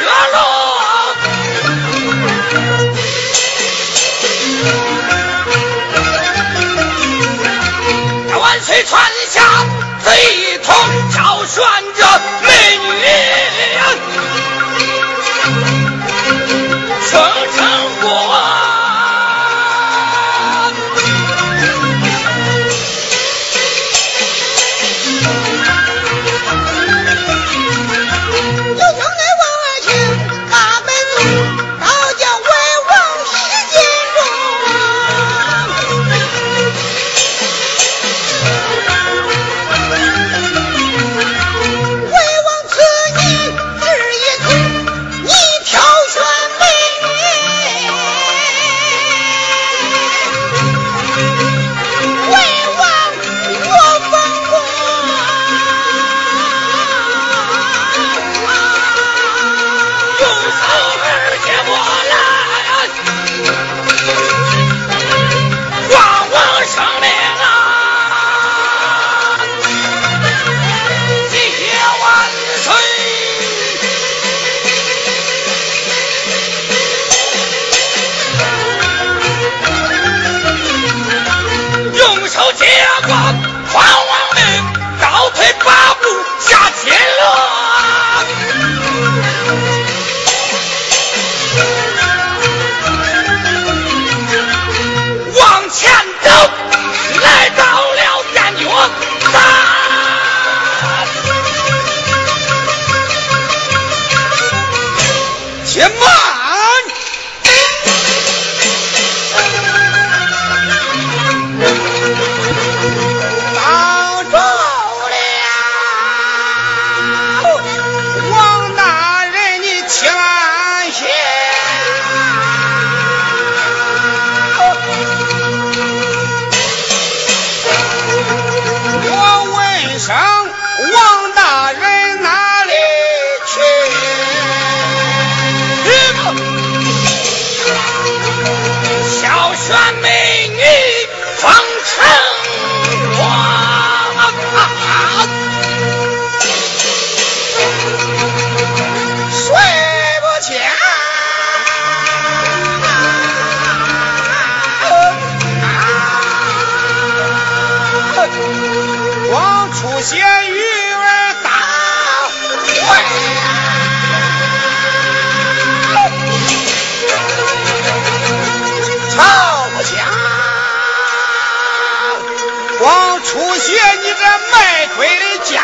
月落，万岁，传下，一同挑选着美女，层层。外鬼的家，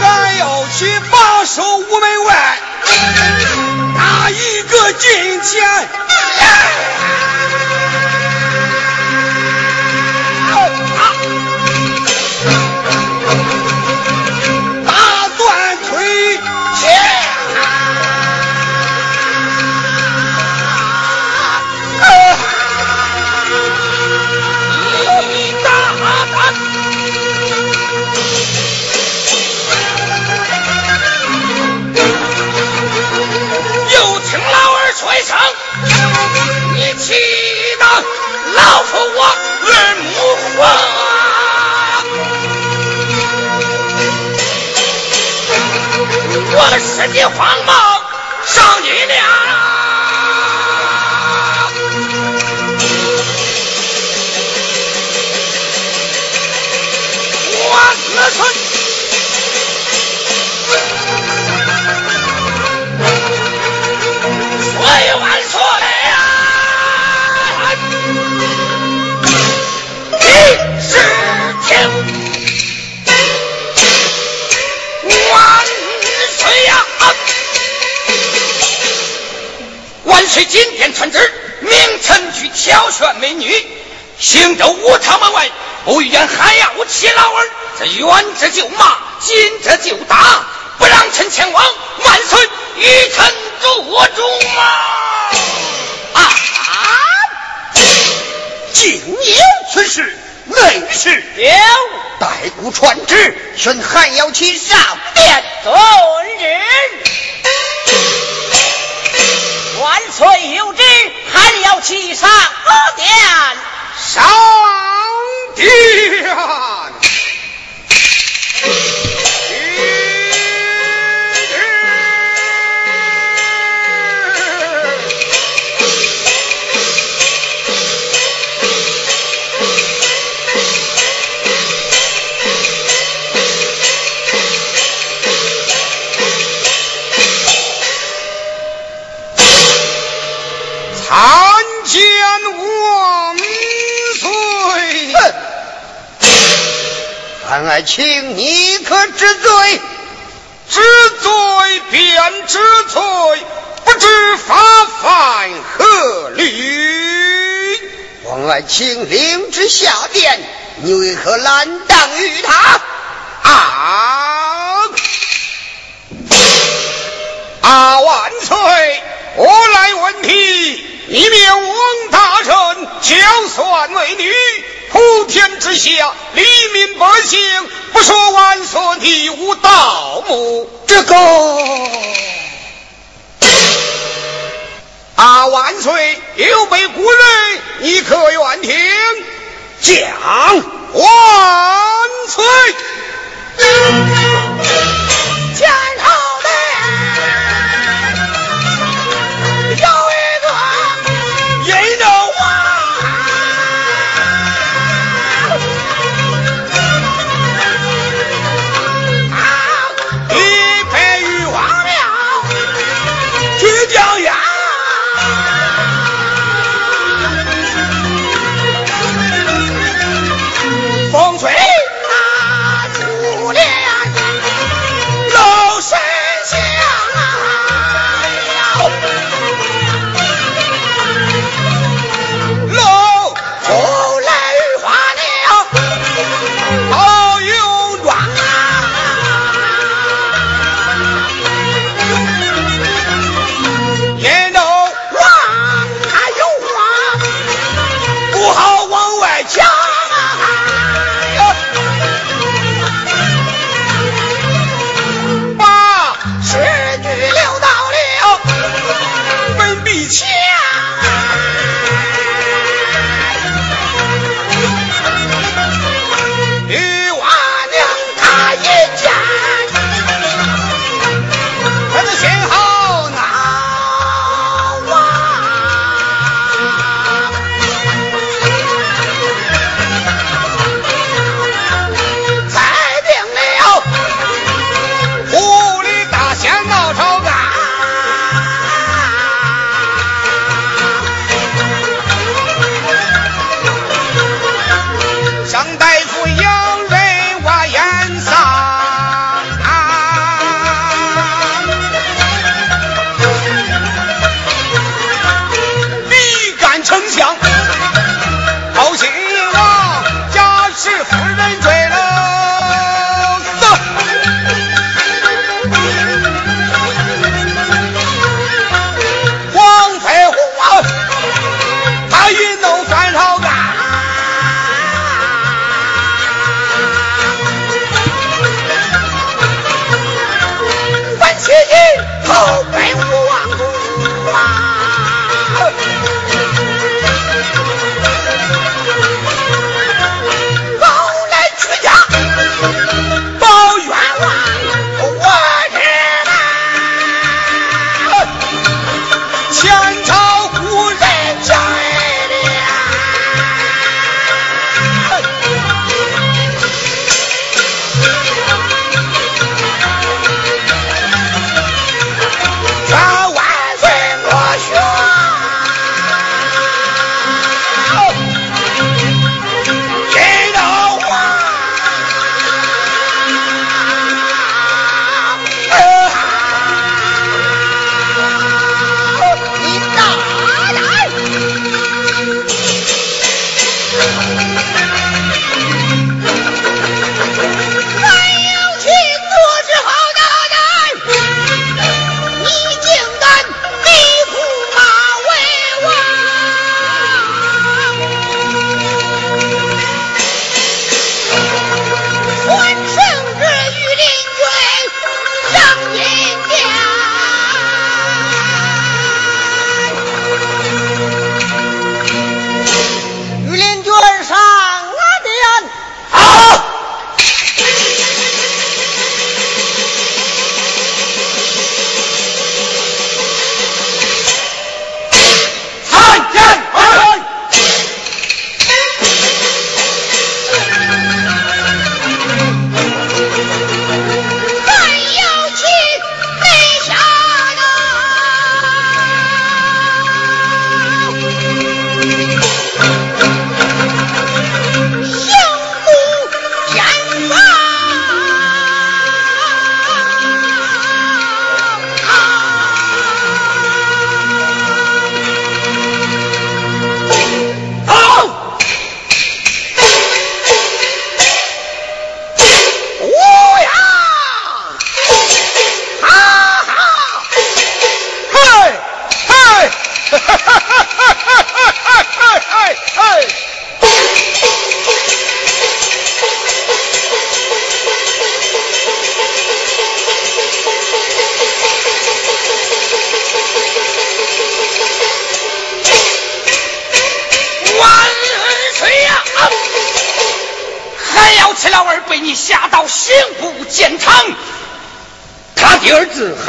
还要去把守屋门外，打一个近前。生你气得老夫我耳目黄我十几慌忙上你娘。我二人是金鞭传旨，命臣去挑选美女。行州武昌门外，不遇见还要我七老儿，这远者就骂，近者就打，不让臣前往，万岁与臣作主啊！啊！竟有此事！内侍有代古传旨，宣汉要去上殿遵旨。万岁有旨，还要欺上阿点上帝！爱卿，你可知罪？知罪便知罪，不知法犯何律？王爱卿领旨下殿，你为何拦挡于他？啊！啊！万岁！我来问题，你灭王大人，将算为女。普天之下，黎民百姓不说万岁你无盗墓，这个啊万岁有备古人，你可愿听？讲万岁。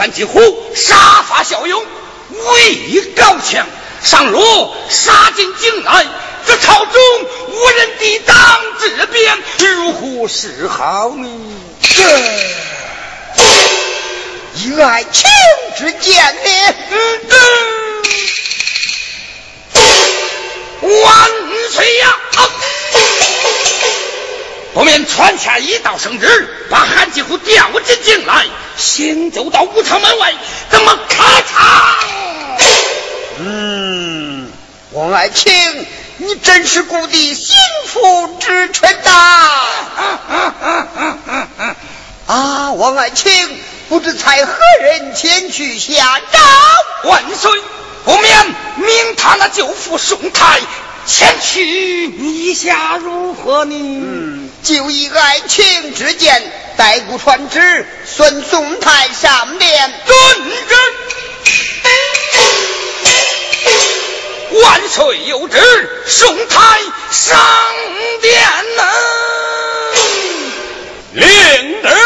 韩继虎杀伐骁勇，武艺高强，上路杀进京来，这朝中无人抵挡这边，如何是好呢？以爱卿之见呢？万岁呀！不免传下一道圣旨，把韩继虎调进京来，行走到武昌门外，怎么咔嚓？嗯，王爱卿，你真是故地心腹之臣呐！啊，王爱卿，不知才何人前去下诏？万岁，不免命他那舅父宋泰前去，你下如何呢？嗯，就以爱情之见，代故传旨，孙宋太上殿。遵旨。万岁有旨，宋太上殿呐。领旨。